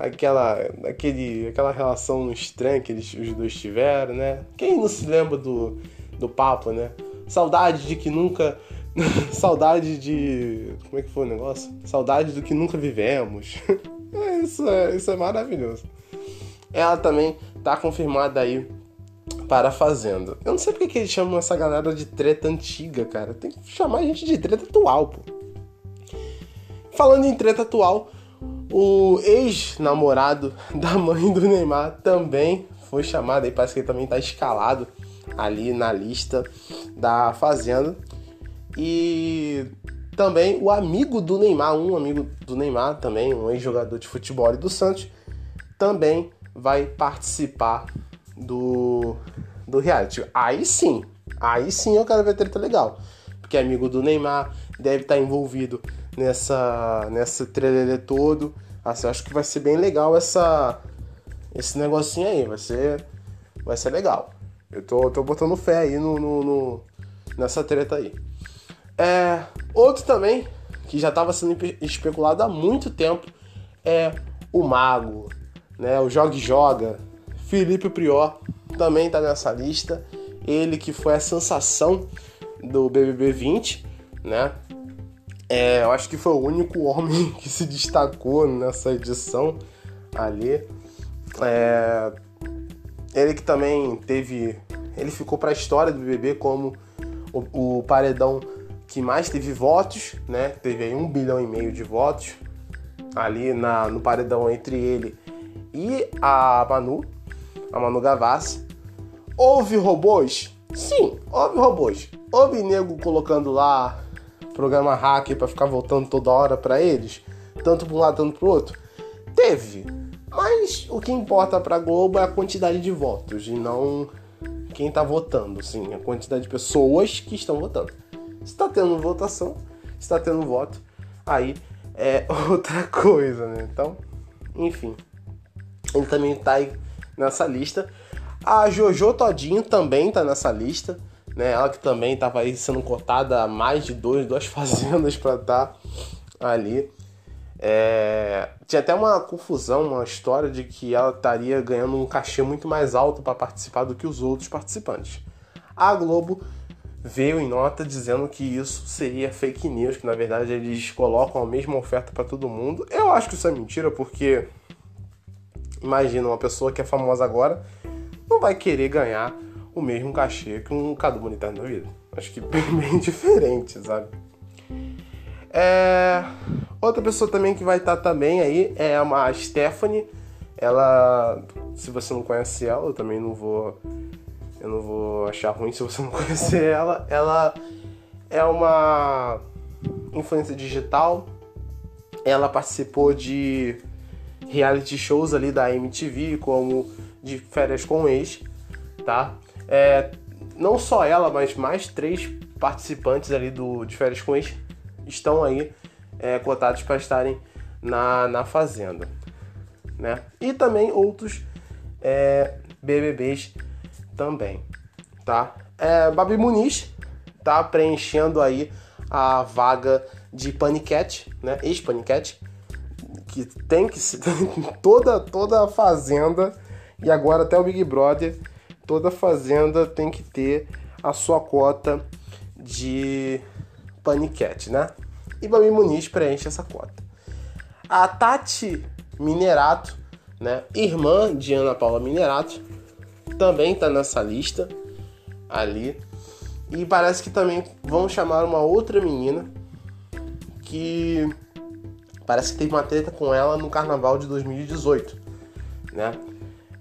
[SPEAKER 1] Aquela, aquele, aquela relação estranha que eles, os dois tiveram, né? Quem não se lembra do, do papo, né? Saudade de que nunca. Saudade de. Como é que foi o negócio? Saudade do que nunca vivemos. isso, é, isso é maravilhoso. Ela também tá confirmada aí para a Fazenda. Eu não sei porque que eles chamam essa galera de treta antiga, cara. Tem que chamar a gente de treta atual, pô. Falando em treta atual, o ex-namorado da mãe do Neymar também foi chamado, aí parece que ele também está escalado ali na lista da Fazenda. E também o amigo do Neymar, um amigo do Neymar também, um ex-jogador de futebol do Santos, também vai participar do, do reality. Aí sim, aí sim eu quero ver treta legal. Porque amigo do Neymar deve estar envolvido nessa, nessa trelelê todo. Assim, acho que vai ser bem legal essa, esse negocinho aí. Vai ser, vai ser legal. Eu tô, tô botando fé aí no, no, no nessa treta aí. É, outro também, que já estava sendo especulado há muito tempo, é o Mago. Né? O Jogue Joga. Felipe Prior também está nessa lista. Ele que foi a sensação do BBB 20, né? É, eu acho que foi o único homem que se destacou nessa edição ali. É, ele que também teve. Ele ficou para a história do BBB como o, o, paredão que mais teve votos, né? Teve aí um bilhão e meio de votos ali na, no paredão entre ele e a Manu, a Manu Gavassi. Houve robôs? Sim, houve robôs. Houve nego colocando lá programa hacker para ficar voltando toda hora para eles, tanto para um lado tanto para o outro? Teve. Mas o que importa para a Globo é a quantidade de votos e não quem tá votando, assim, a quantidade de pessoas que estão votando. Se tá tendo votação, se tá tendo voto, aí é outra coisa, né? Então, enfim. Ele também tá aí nessa lista. A Jojo Todinho também tá nessa lista, né? Ela que também tava aí sendo cotada a mais de dois, duas fazendas para estar tá ali. É... Tinha até uma confusão, uma história de que ela estaria ganhando um cachê muito mais alto para participar do que os outros participantes. A Globo veio em nota dizendo que isso seria fake news, que na verdade eles colocam a mesma oferta para todo mundo. Eu acho que isso é mentira, porque imagina uma pessoa que é famosa agora não vai querer ganhar o mesmo cachê que um Cadu Monetário da vida. Acho que bem, bem diferente, sabe? É... Outra pessoa também que vai estar tá também aí é uma Stephanie. Ela, se você não conhece ela, eu também não vou, eu não vou achar ruim se você não conhecer ela. Ela é uma influência digital. Ela participou de reality shows ali da MTV, como de férias com ex, tá? É, não só ela, mas mais três participantes ali do de férias com ex estão aí é, cotados para estarem na, na Fazenda. Né? E também outros é, BBBs também. Tá? É, Babi Muniz tá preenchendo aí a vaga de Paniquete, né? Ex-Paniquete, que tem que ser toda toda a fazenda e agora até o Big Brother, toda fazenda tem que ter a sua cota de Paniquete, né? E Babi Muniz preenche essa cota. A Tati Minerato, né, irmã de Ana Paula Minerato, também está nessa lista ali. E parece que também vão chamar uma outra menina que parece que teve uma treta com ela no carnaval de 2018, né?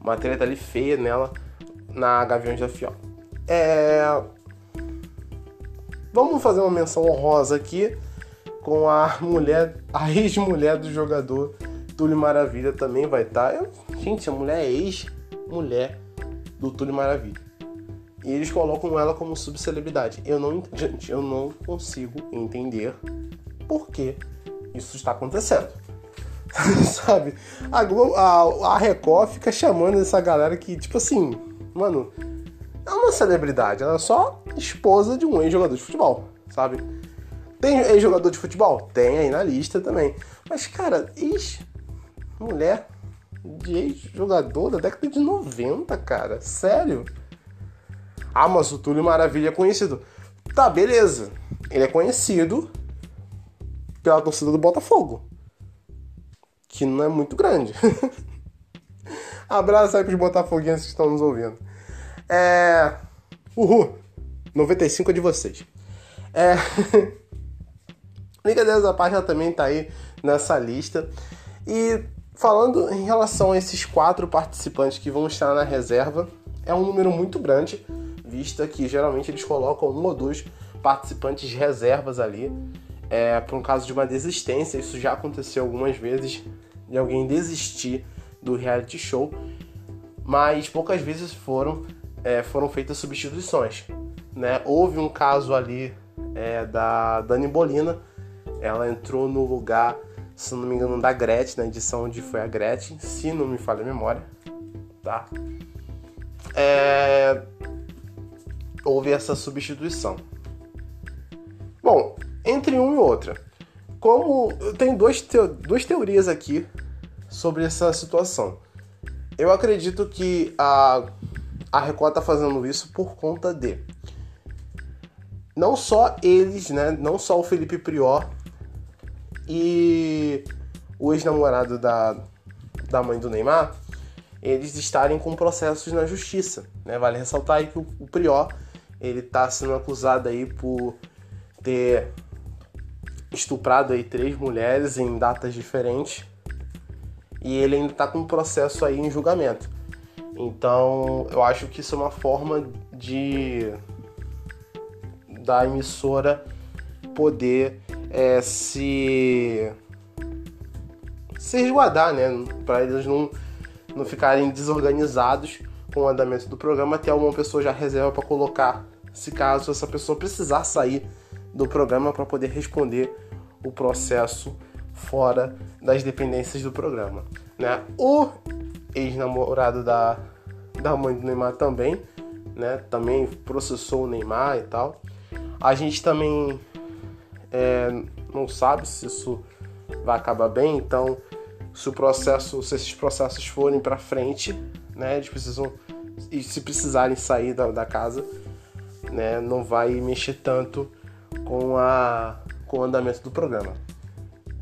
[SPEAKER 1] Uma treta ali feia nela na Gaviões da Fiel. É... Vamos fazer uma menção honrosa aqui com a mulher, a ex-mulher do jogador Túlio Maravilha também vai estar. Tá. Gente, a mulher é ex-mulher do Túlio Maravilha. E eles colocam ela como subcelebridade. Eu não, gente, eu não consigo entender por que isso está acontecendo. Sabe? A, Globo, a, a Record fica chamando essa galera que, tipo assim, mano, é uma celebridade, ela é só esposa de um ex-jogador de futebol, sabe? Tem ex-jogador de futebol? Tem aí na lista também. Mas, cara, ex-mulher de ex-jogador da década de 90, cara. Sério? Ah, mas o Túlio Maravilha é conhecido. Tá, beleza. Ele é conhecido pela torcida do Botafogo. Que não é muito grande. Abraço aí pros botafoguenses que estão nos ouvindo. É. Uhul! 95 é de vocês. É. Brincadeiras parte, ela também tá aí nessa lista. E falando em relação a esses quatro participantes que vão estar na reserva, é um número muito grande, vista que geralmente eles colocam um ou dois participantes reservas ali. É, por um caso de uma desistência, isso já aconteceu algumas vezes de alguém desistir do reality show, mas poucas vezes foram, é, foram feitas substituições. Né? Houve um caso ali é, da Dani Bolina, ela entrou no lugar, se não me engano, da Gretchen, na edição onde foi a Gretchen, se não me falha a memória, tá? É... Houve essa substituição. Bom, entre um e outra, como eu tenho duas, teo... duas teorias aqui sobre essa situação. Eu acredito que a, a Record tá fazendo isso por conta de não só eles, né, não só o Felipe Prior e o ex-namorado da, da mãe do Neymar, eles estarem com processos na justiça. Né? Vale ressaltar aí que o, o Prior ele está sendo acusado aí por ter estuprado aí três mulheres em datas diferentes e ele ainda está com um processo aí em julgamento. Então eu acho que isso é uma forma de da emissora poder é, se se resguardar, né? Para eles não, não ficarem desorganizados com o andamento do programa, ter alguma pessoa já reserva para colocar, se caso essa pessoa precisar sair do programa para poder responder o processo fora das dependências do programa. Né? O ex-namorado da, da mãe do Neymar também, né? também processou o Neymar e tal. A gente também é, não sabe se isso vai acabar bem, então se o processo, se esses processos forem para frente, né, eles precisam e se precisarem sair da, da casa, né, não vai mexer tanto com a com o andamento do programa.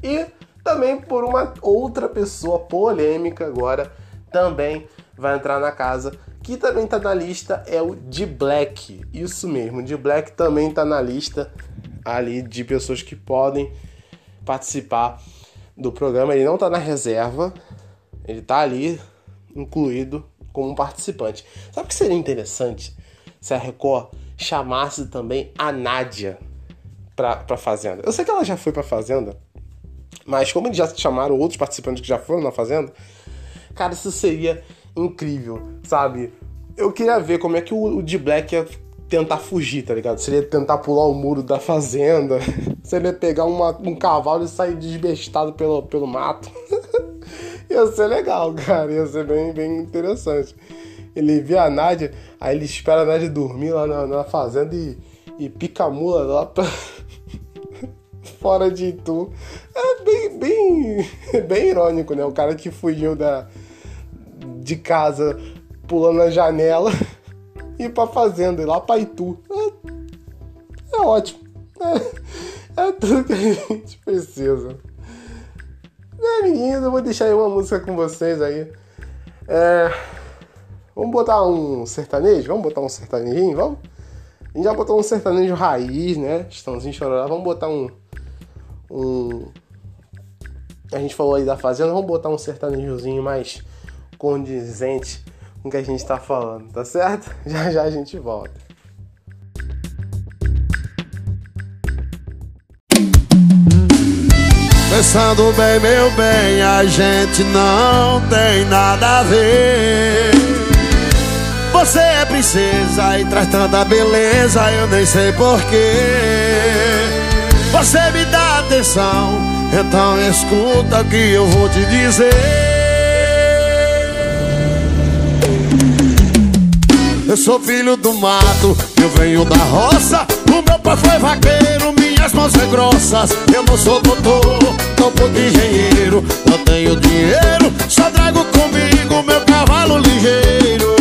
[SPEAKER 1] E também por uma outra pessoa polêmica agora também vai entrar na casa, que também está na lista é o D Black. Isso mesmo, D Black também está na lista ali de pessoas que podem participar do programa. Ele não está na reserva, ele está ali incluído como participante. Sabe o que seria interessante se a Record chamasse também a Nádia pra, pra Fazenda? Eu sei que ela já foi pra Fazenda, mas como eles já chamaram outros participantes que já foram na Fazenda, cara, isso seria incrível, sabe? Eu queria ver como é que o, o D Black ia tentar fugir, tá ligado? Se ele ia tentar pular o muro da fazenda, se ele ia pegar uma, um cavalo e sair desbestado pelo, pelo mato. ia ser legal, cara. Ia ser bem, bem interessante. Ele vê a Nádia, aí ele espera a Nádia dormir lá na, na fazenda e, e pica a mula lá pra. fora de Itu. É bem, bem, bem irônico, né? O cara que fugiu da, de casa pulando a janela ir pra fazenda, ir lá pra Itu. É, é ótimo. É, é, tudo que a gente precisa. É, meninos, eu vou deixar aí uma música com vocês aí. É, vamos botar um sertanejo? Vamos botar um sertanejinho? Vamos? A gente já botou um sertanejo raiz, né? Estãozinho chororá. Vamos botar um. Um. A gente falou aí da fazenda, vamos botar um sertanejozinho mais condizente com o que a gente tá falando, tá certo? Já já a gente volta.
[SPEAKER 3] Pensando bem, meu bem, a gente não tem nada a ver. Você é princesa e traz tanta beleza, eu nem sei porquê. Você me dá atenção, então escuta o que eu vou te dizer. Eu sou filho do mato, eu venho da roça. O meu pai foi vaqueiro, minhas mãos são grossas. Eu não sou doutor, não pouco engenheiro Não tenho dinheiro, só trago comigo meu cavalo ligeiro.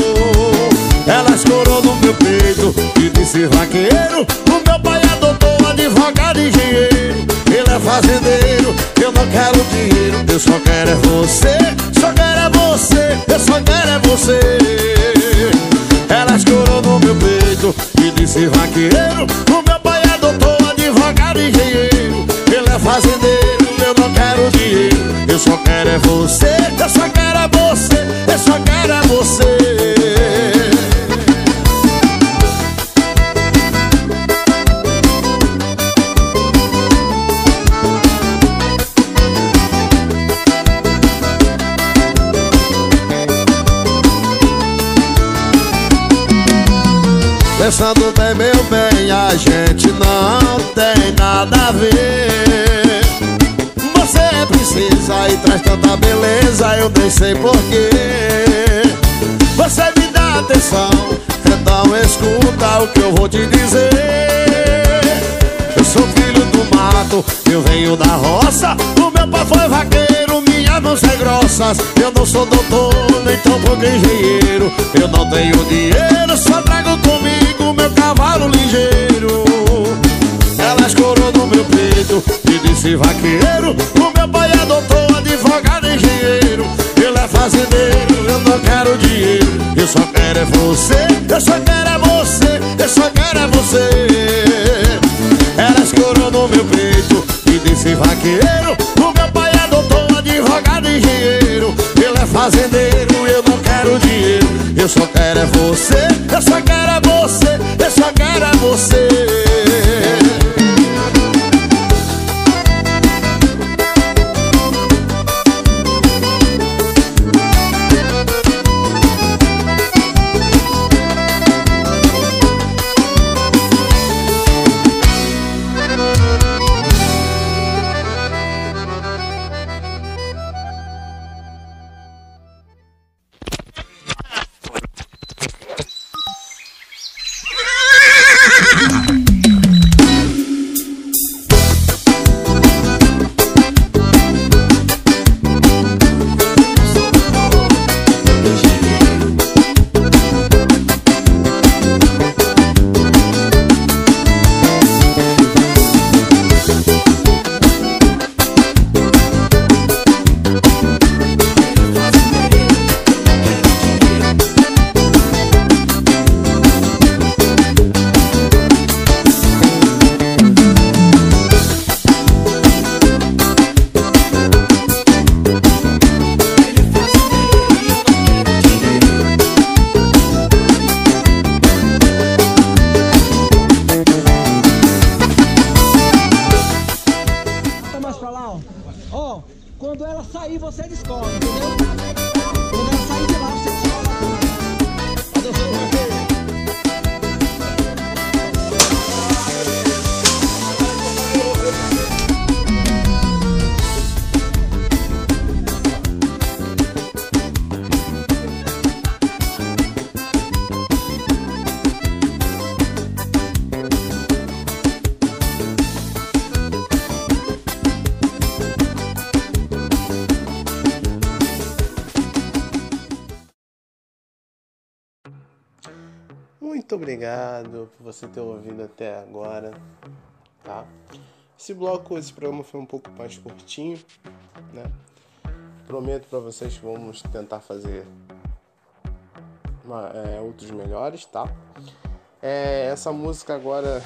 [SPEAKER 3] Ela escorou no meu peito e disse vaqueiro O meu pai advogado engenheiro. Ele é fazendeiro, eu não quero dinheiro. Eu só quero é você, só quero é você Eu só quero é você. Ela escorou no meu peito e disse vaqueiro O meu pai é doutor, advogado e engenheiro. Ele é fazendeiro, eu não quero dinheiro. Eu só quero é você, eu só quero é você Eu só quero é você ver Você é princesa e traz tanta beleza, eu nem sei porquê Você me dá atenção, então escuta o que eu vou te dizer. Eu sou filho do mato, eu venho da roça. O meu pai foi vaqueiro, minhas mãos são grossas. Eu não sou doutor, nem tão pouco engenheiro. Eu não tenho dinheiro, só trago comigo meu cavalo ligeiro Ela escorou no meu peito e disse vaqueiro O meu pai é doutor, advogado, engenheiro. Ele é fazendeiro, eu não quero dinheiro. Eu só quero é você, eu só quero é você Eu só quero é você. Ela escorou no meu peito e disse vaqueiro O meu pai é doutor, advogado, engenheiro. Ele é fazendeiro, eu não quero dinheiro. Eu só quero é você, eu só
[SPEAKER 1] Muito obrigado por você ter ouvido até agora, tá? Esse bloco, esse programa foi um pouco mais curtinho, né? Prometo para vocês que vamos tentar fazer uma- é, outros melhores, tá? É, essa música agora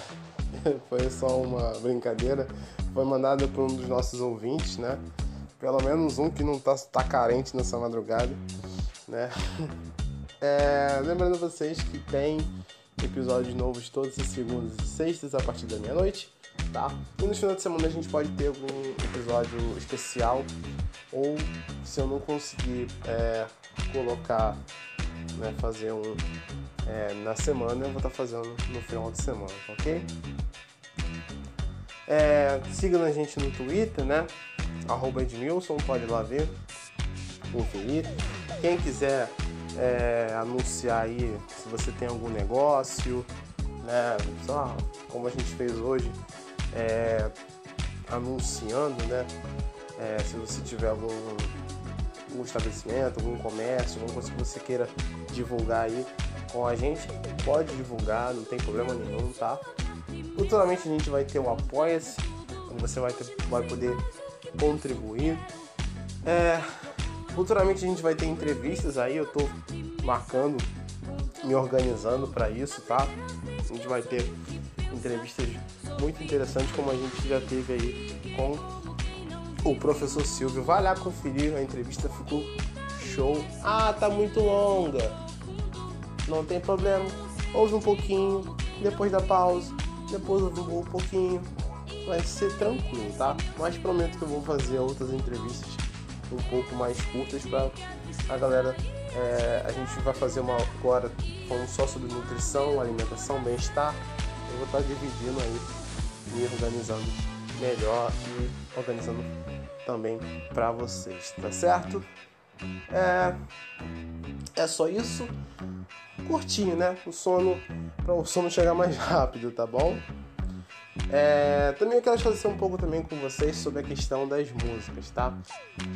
[SPEAKER 1] foi só uma brincadeira, foi mandada por um dos nossos ouvintes, né? Pelo menos um que não tá, tá carente nessa madrugada, né? É, lembrando vocês que tem episódios novos todas as segundas e sextas a partir da meia-noite, tá? E no final de semana a gente pode ter algum episódio especial ou se eu não conseguir é, colocar, né, fazer um é, na semana, eu vou estar fazendo no final de semana, tá ok? É, siga a gente no Twitter, né? Arroba Edmilson, pode ir lá ver, conferir. Quem quiser é, anunciar aí se você tem algum negócio, né? Lá, como a gente fez hoje, é, anunciando, né? É, se você tiver algum, algum estabelecimento, algum comércio, alguma coisa que você queira divulgar aí com a gente, pode divulgar, não tem problema nenhum, tá? Futuramente a gente vai ter um Apoia-se, você vai, ter, vai poder contribuir. É, futuramente a gente vai ter entrevistas aí, eu tô marcando, me organizando para isso, tá? A gente vai ter entrevistas muito interessantes como a gente já teve aí com o professor Silvio. Vai lá conferir, a entrevista ficou show. Ah, tá muito longa. Não tem problema. Ouve um pouquinho, depois da pausa, depois ouve um pouquinho. Vai ser tranquilo, tá? Mas prometo que eu vou fazer outras entrevistas um pouco mais curtas para a galera. é, a gente vai fazer uma agora falando só sobre nutrição, alimentação, bem-estar. Eu vou estar dividindo aí, me organizando melhor e organizando também para vocês, tá certo? É, é só isso. Curtinho, né? O sono para o sono chegar mais rápido, tá bom? É, também eu quero esclarecer um pouco também com vocês sobre a questão das músicas, tá?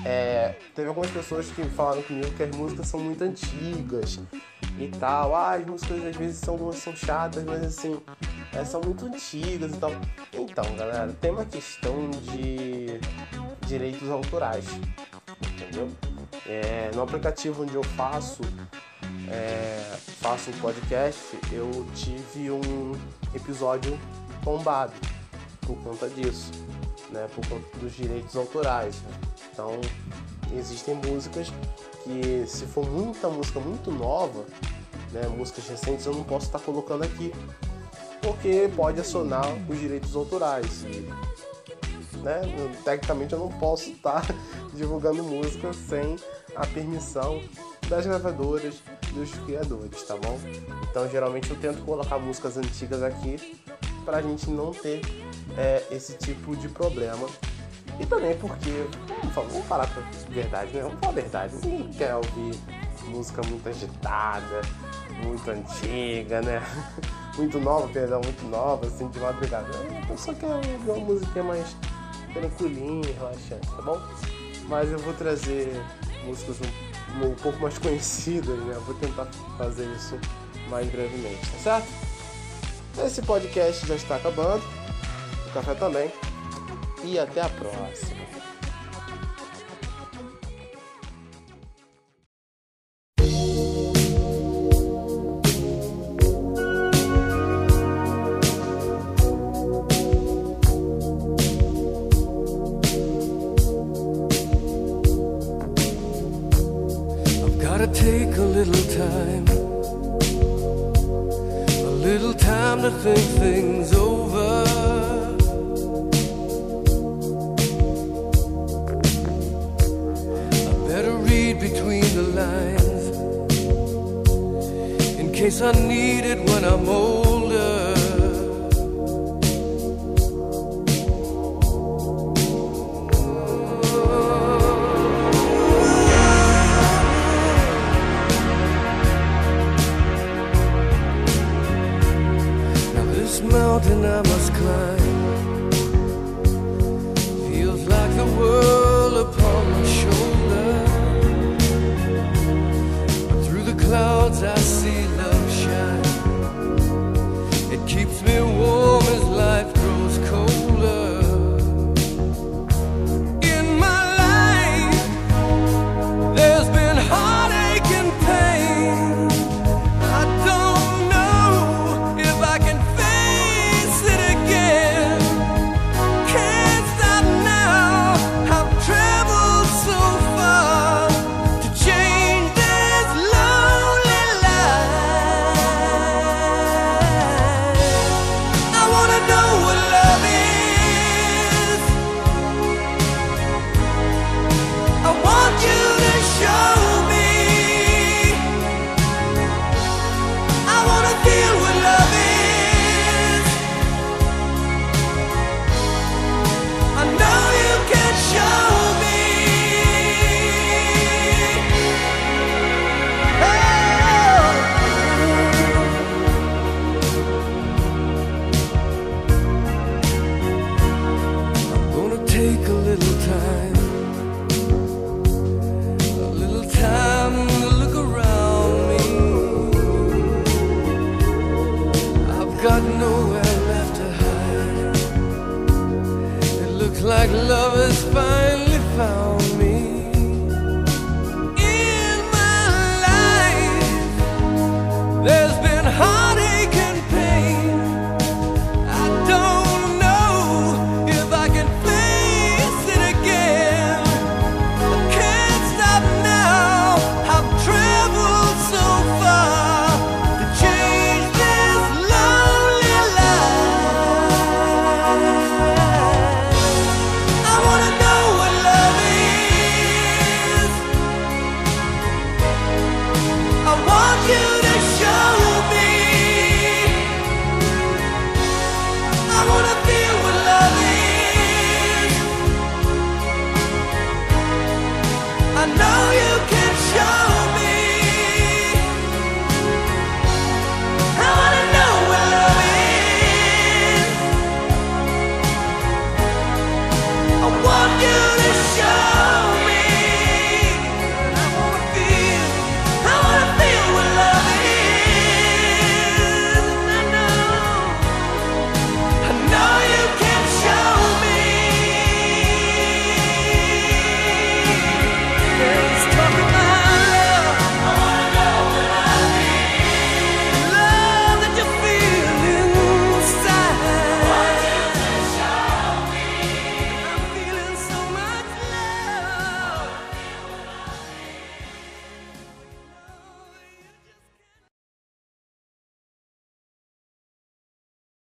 [SPEAKER 1] É, teve algumas pessoas que falaram comigo que as músicas são muito antigas e tal. Ah, as músicas às vezes são, são chatas, mas assim, é, são muito antigas e tal. Então, galera, tem uma questão de direitos autorais, entendeu? É, no aplicativo onde eu faço é, faço um podcast, eu tive um episódio tombado por conta disso, né? Por conta dos direitos autorais. né? Então existem músicas que se for muita música muito nova, né? Músicas recentes eu não posso estar colocando aqui. Porque pode acionar os direitos autorais. Né? Tecnicamente eu não posso estar divulgando música sem a permissão das gravadoras, dos criadores, tá bom? Então geralmente eu tento colocar músicas antigas aqui pra gente não ter é, esse tipo de problema. E também porque, vamos falar, vamos falar a verdade, né? Vamos falar a verdade. Ninguém quer ouvir música muito agitada, muito antiga, né? Muito nova, perdão, muito nova, assim, de madrugada. Eu só quero ouvir uma musiquinha mais tranquilinha, relaxante, tá bom? Mas eu vou trazer músicas um, um pouco mais conhecidas, né? Eu vou tentar fazer isso mais brevemente, tá certo? Esse podcast já está acabando, o café também. E até a próxima.